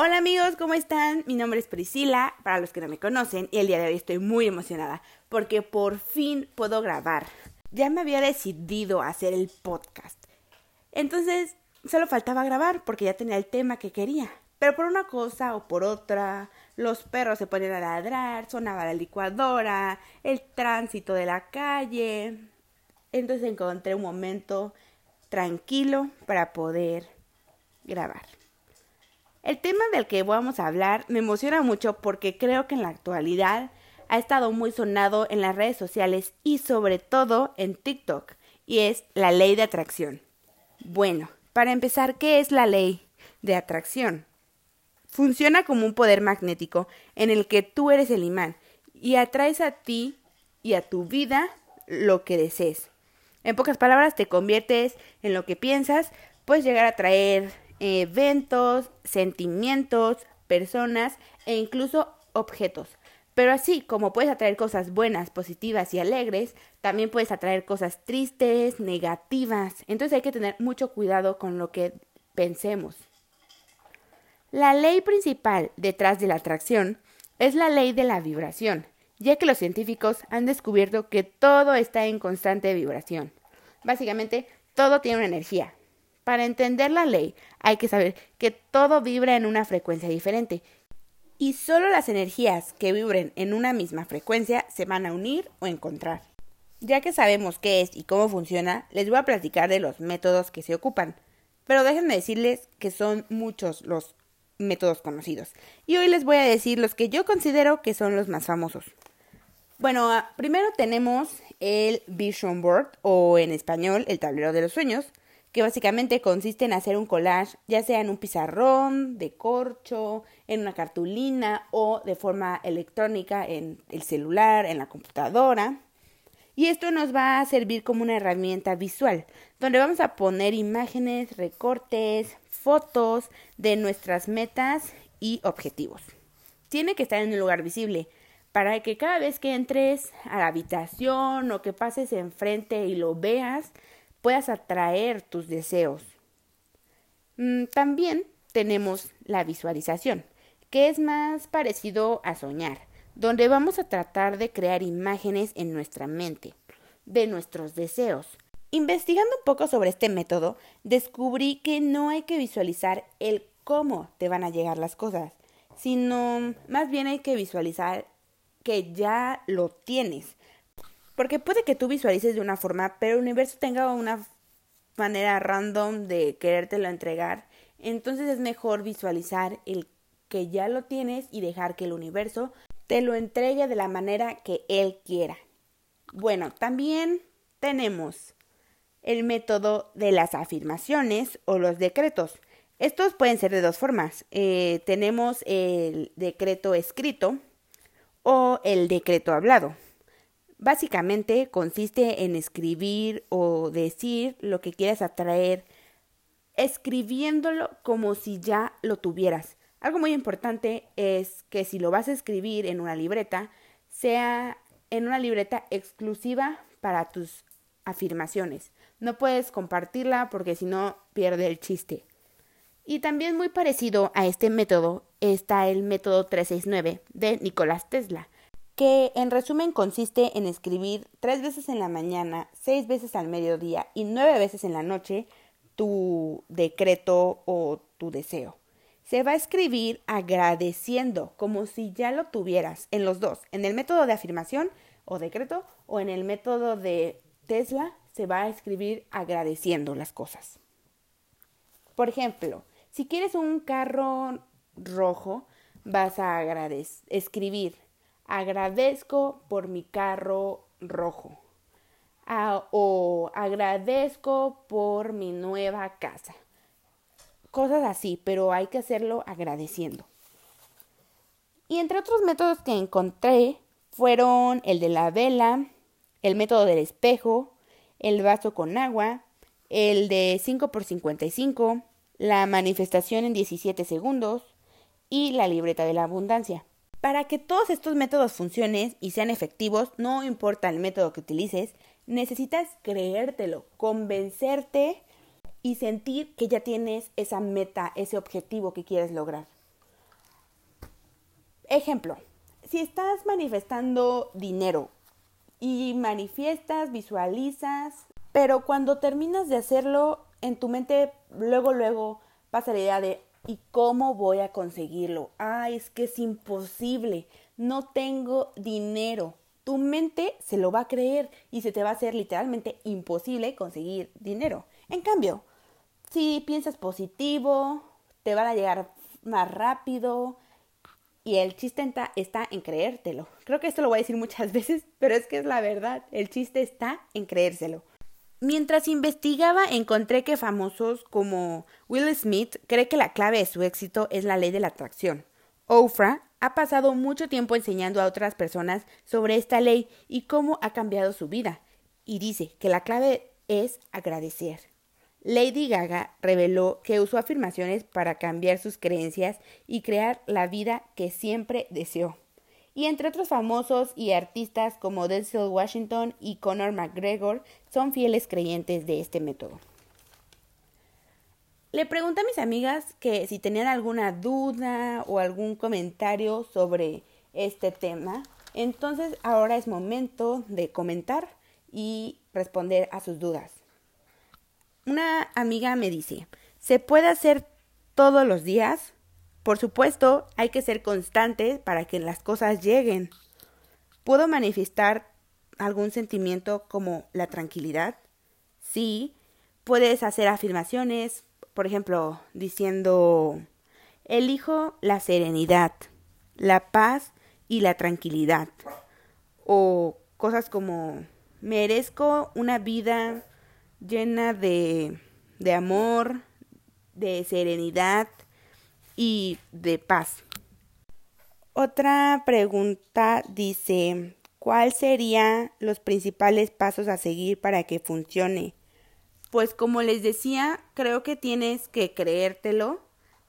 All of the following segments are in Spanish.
Hola amigos, ¿cómo están? Mi nombre es Priscila, para los que no me conocen, y el día de hoy estoy muy emocionada porque por fin puedo grabar. Ya me había decidido hacer el podcast. Entonces, solo faltaba grabar porque ya tenía el tema que quería. Pero por una cosa o por otra, los perros se ponían a ladrar, sonaba la licuadora, el tránsito de la calle. Entonces encontré un momento tranquilo para poder grabar. El tema del que vamos a hablar me emociona mucho porque creo que en la actualidad ha estado muy sonado en las redes sociales y sobre todo en TikTok, y es la ley de atracción. Bueno, para empezar, ¿qué es la ley de atracción? Funciona como un poder magnético en el que tú eres el imán y atraes a ti y a tu vida lo que desees. En pocas palabras, te conviertes en lo que piensas, puedes llegar a traer eventos, sentimientos, personas e incluso objetos. Pero así como puedes atraer cosas buenas, positivas y alegres, también puedes atraer cosas tristes, negativas. Entonces hay que tener mucho cuidado con lo que pensemos. La ley principal detrás de la atracción es la ley de la vibración, ya que los científicos han descubierto que todo está en constante vibración. Básicamente, todo tiene una energía, para entender la ley hay que saber que todo vibra en una frecuencia diferente y solo las energías que vibren en una misma frecuencia se van a unir o encontrar. Ya que sabemos qué es y cómo funciona, les voy a platicar de los métodos que se ocupan. Pero déjenme decirles que son muchos los métodos conocidos. Y hoy les voy a decir los que yo considero que son los más famosos. Bueno, ah, primero tenemos el Vision Board o en español el tablero de los sueños que básicamente consiste en hacer un collage, ya sea en un pizarrón, de corcho, en una cartulina o de forma electrónica en el celular, en la computadora. Y esto nos va a servir como una herramienta visual, donde vamos a poner imágenes, recortes, fotos de nuestras metas y objetivos. Tiene que estar en un lugar visible para que cada vez que entres a la habitación o que pases enfrente y lo veas, puedas atraer tus deseos. Mm, también tenemos la visualización, que es más parecido a soñar, donde vamos a tratar de crear imágenes en nuestra mente de nuestros deseos. Investigando un poco sobre este método, descubrí que no hay que visualizar el cómo te van a llegar las cosas, sino más bien hay que visualizar que ya lo tienes, porque puede que tú visualices de una forma, pero el universo tenga una manera random de querértelo entregar. Entonces es mejor visualizar el que ya lo tienes y dejar que el universo te lo entregue de la manera que él quiera. Bueno, también tenemos el método de las afirmaciones o los decretos. Estos pueden ser de dos formas. Eh, tenemos el decreto escrito o el decreto hablado. Básicamente consiste en escribir o decir lo que quieres atraer, escribiéndolo como si ya lo tuvieras. Algo muy importante es que si lo vas a escribir en una libreta, sea en una libreta exclusiva para tus afirmaciones. No puedes compartirla porque si no pierde el chiste. Y también muy parecido a este método está el método 369 de Nicolás Tesla, que en resumen consiste en escribir tres veces en la mañana, seis veces al mediodía y nueve veces en la noche tu decreto o tu deseo. Se va a escribir agradeciendo, como si ya lo tuvieras, en los dos, en el método de afirmación o decreto o en el método de Tesla, se va a escribir agradeciendo las cosas. Por ejemplo, si quieres un carro rojo, vas a escribir agradezco por mi carro rojo. o agradezco por mi nueva casa. Cosas así, pero hay que hacerlo agradeciendo. Y entre otros métodos que encontré fueron el de la vela, el método del espejo, el vaso con agua, el de 5 por 55, la manifestación en 17 segundos y la libreta de la abundancia. Para que todos estos métodos funcionen y sean efectivos, no importa el método que utilices, necesitas creértelo, convencerte y sentir que ya tienes esa meta, ese objetivo que quieres lograr. Ejemplo, si estás manifestando dinero y manifiestas, visualizas, pero cuando terminas de hacerlo, en tu mente luego, luego pasa la idea de ¿y cómo voy a conseguirlo? Ay, es que es imposible, no tengo dinero. Tu mente se lo va a creer y se te va a hacer literalmente imposible conseguir dinero. En cambio, si piensas positivo, te van a llegar más rápido, y el chiste está en creértelo. Creo que esto lo voy a decir muchas veces, pero es que es la verdad. El chiste está en creérselo. Mientras investigaba, encontré que famosos como Will Smith cree que la clave de su éxito es la ley de la atracción. Oprah ha pasado mucho tiempo enseñando a otras personas sobre esta ley y cómo ha cambiado su vida. Y dice que la clave es agradecer. Lady Gaga reveló que usó afirmaciones para cambiar sus creencias y crear la vida que siempre deseó. Y entre otros famosos y artistas como Denzel Washington y Conor McGregor son fieles creyentes de este método. Le pregunté a mis amigas que si tenían alguna duda o algún comentario sobre este tema. Entonces ahora es momento de comentar y responder a sus dudas. Una amiga me dice, ¿se puede hacer todos los días? Por supuesto, hay que ser constante para que las cosas lleguen. ¿Puedo manifestar algún sentimiento como la tranquilidad? Sí, puedes hacer afirmaciones, por ejemplo, diciendo, elijo la serenidad, la paz y la tranquilidad. O cosas como, merezco una vida llena de, de amor, de serenidad y de paz. Otra pregunta dice, ¿cuáles serían los principales pasos a seguir para que funcione? Pues como les decía, creo que tienes que creértelo,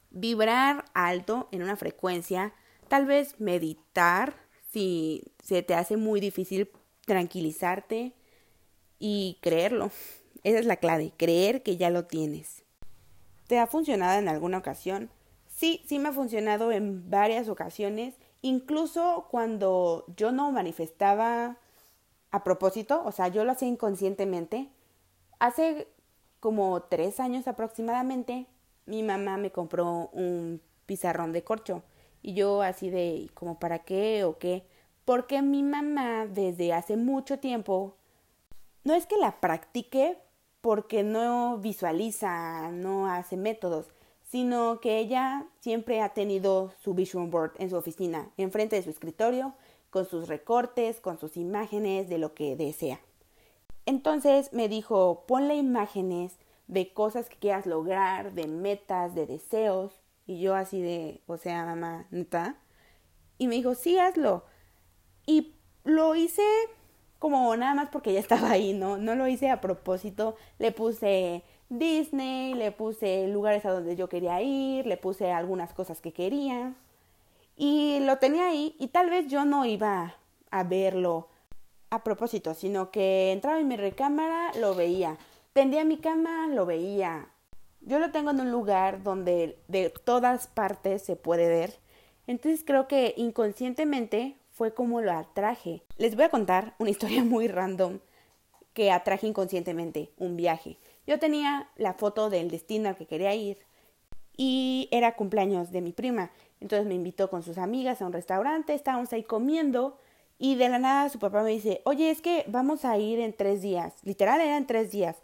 vibrar alto en una frecuencia, tal vez meditar si se te hace muy difícil tranquilizarte y creerlo. Esa es la clave, creer que ya lo tienes. ¿Te ha funcionado en alguna ocasión? Sí, sí me ha funcionado en varias ocasiones, incluso cuando yo no manifestaba a propósito, o sea, yo lo hacía inconscientemente. Hace como tres años aproximadamente, mi mamá me compró un pizarrón de corcho y yo así de, como para qué o qué, porque mi mamá desde hace mucho tiempo, no es que la practique, porque no visualiza, no hace métodos, sino que ella siempre ha tenido su vision board en su oficina, enfrente de su escritorio, con sus recortes, con sus imágenes de lo que desea. Entonces me dijo, ponle imágenes de cosas que quieras lograr, de metas, de deseos. Y yo así de, o sea, mamá, ¿neta? Y me dijo, sí, hazlo. Y lo hice como nada más porque ya estaba ahí, ¿no? No lo hice a propósito, le puse Disney, le puse lugares a donde yo quería ir, le puse algunas cosas que quería y lo tenía ahí y tal vez yo no iba a verlo a propósito, sino que entraba en mi recámara, lo veía, tendía mi cama, lo veía. Yo lo tengo en un lugar donde de todas partes se puede ver. Entonces creo que inconscientemente fue como lo atraje. Les voy a contar una historia muy random que atraje inconscientemente, un viaje. Yo tenía la foto del destino al que quería ir y era cumpleaños de mi prima. Entonces me invitó con sus amigas a un restaurante, estábamos ahí comiendo y de la nada su papá me dice, oye, es que vamos a ir en tres días, literal eran tres días,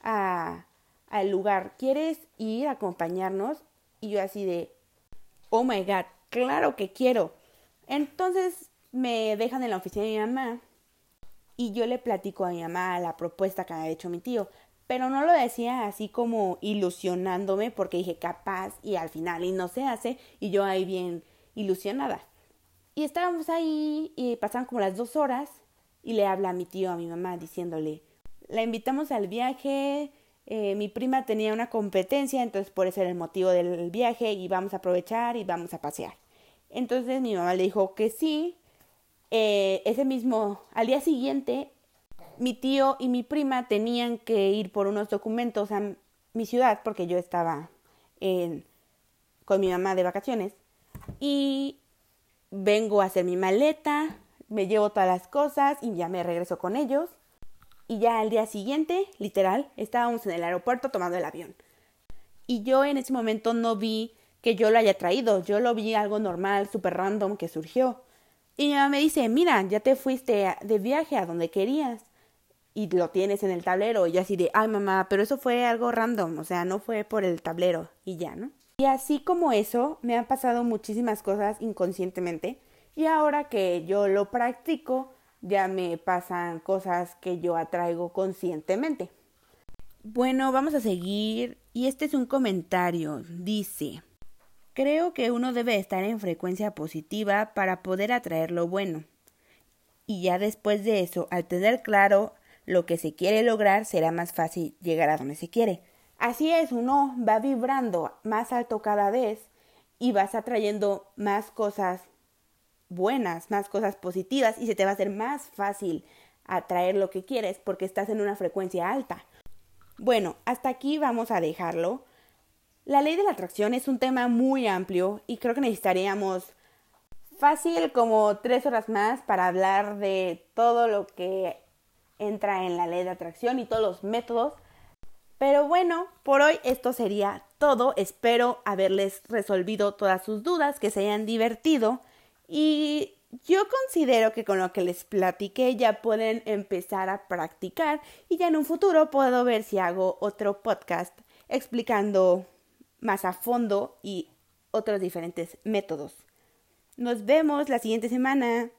a, al lugar, ¿quieres ir a acompañarnos? Y yo así de, oh my god, claro que quiero. Entonces me dejan en la oficina de mi mamá y yo le platico a mi mamá la propuesta que había hecho mi tío, pero no lo decía así como ilusionándome porque dije capaz y al final y no se hace y yo ahí bien ilusionada. Y estábamos ahí y pasaban como las dos horas y le habla mi tío, a mi mamá, diciéndole, la invitamos al viaje, eh, mi prima tenía una competencia, entonces por eso era el motivo del viaje y vamos a aprovechar y vamos a pasear. Entonces mi mamá le dijo que sí, eh, ese mismo, al día siguiente, mi tío y mi prima tenían que ir por unos documentos a mi ciudad porque yo estaba en, con mi mamá de vacaciones y vengo a hacer mi maleta, me llevo todas las cosas y ya me regreso con ellos. Y ya al día siguiente, literal, estábamos en el aeropuerto tomando el avión. Y yo en ese momento no vi que yo lo haya traído, yo lo vi algo normal, súper random que surgió. Y mi mamá me dice, mira, ya te fuiste de viaje a donde querías y lo tienes en el tablero. Y así de, ay mamá, pero eso fue algo random, o sea, no fue por el tablero y ya, ¿no? Y así como eso, me han pasado muchísimas cosas inconscientemente y ahora que yo lo practico, ya me pasan cosas que yo atraigo conscientemente. Bueno, vamos a seguir y este es un comentario. Dice, creo que uno debe estar en frecuencia positiva para poder atraer lo bueno. Y ya después de eso, al tener claro lo que se quiere lograr, será más fácil llegar a donde se quiere. Así es, uno va vibrando más alto cada vez y vas atrayendo más cosas buenas, más cosas positivas y se te va a hacer más fácil atraer lo que quieres porque estás en una frecuencia alta. Bueno, hasta aquí vamos a dejarlo. La ley de la atracción es un tema muy amplio y creo que necesitaríamos fácil como tres horas más para hablar de todo lo que entra en la ley de atracción y todos los métodos pero bueno, por hoy esto sería todo. Espero haberles resolvido todas sus dudas, que se hayan divertido y yo considero que con lo que les platiqué ya pueden empezar a practicar y ya en un futuro puedo ver si hago otro podcast explicando más a fondo y otros diferentes métodos. Nos vemos la siguiente semana.